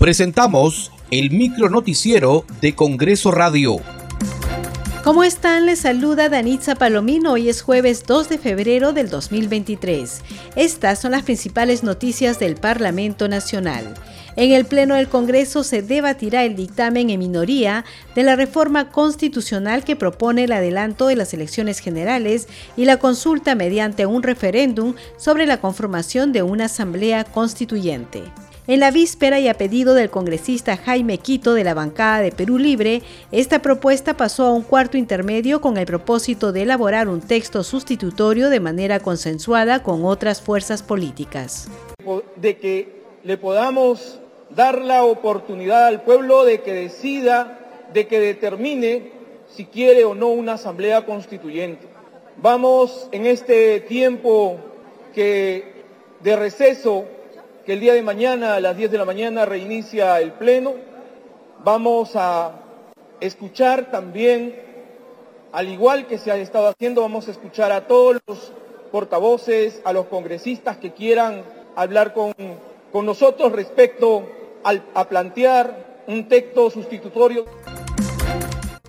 Presentamos el micro noticiero de Congreso Radio. ¿Cómo están? Les saluda Danitza Palomino. Hoy es jueves 2 de febrero del 2023. Estas son las principales noticias del Parlamento Nacional. En el Pleno del Congreso se debatirá el dictamen en minoría de la reforma constitucional que propone el adelanto de las elecciones generales y la consulta mediante un referéndum sobre la conformación de una asamblea constituyente. En la víspera y a pedido del congresista Jaime Quito de la bancada de Perú Libre, esta propuesta pasó a un cuarto intermedio con el propósito de elaborar un texto sustitutorio de manera consensuada con otras fuerzas políticas. De que le podamos dar la oportunidad al pueblo de que decida, de que determine si quiere o no una asamblea constituyente. Vamos en este tiempo que de receso el día de mañana a las 10 de la mañana reinicia el Pleno. Vamos a escuchar también, al igual que se ha estado haciendo, vamos a escuchar a todos los portavoces, a los congresistas que quieran hablar con, con nosotros respecto a plantear un texto sustitutorio.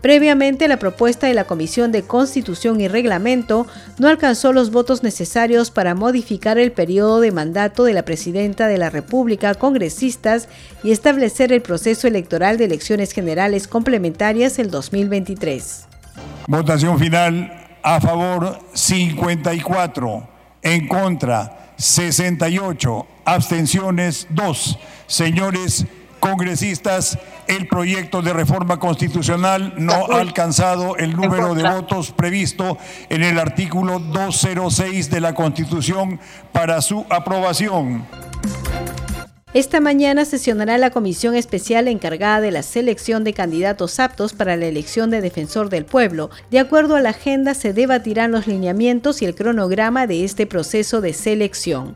Previamente, la propuesta de la Comisión de Constitución y Reglamento no alcanzó los votos necesarios para modificar el periodo de mandato de la Presidenta de la República, congresistas y establecer el proceso electoral de elecciones generales complementarias el 2023. Votación final a favor 54, en contra 68, abstenciones 2. Señores congresistas, el proyecto de reforma constitucional no ha alcanzado el número de votos previsto en el artículo 206 de la Constitución para su aprobación. Esta mañana sesionará la comisión especial encargada de la selección de candidatos aptos para la elección de defensor del pueblo. De acuerdo a la agenda, se debatirán los lineamientos y el cronograma de este proceso de selección.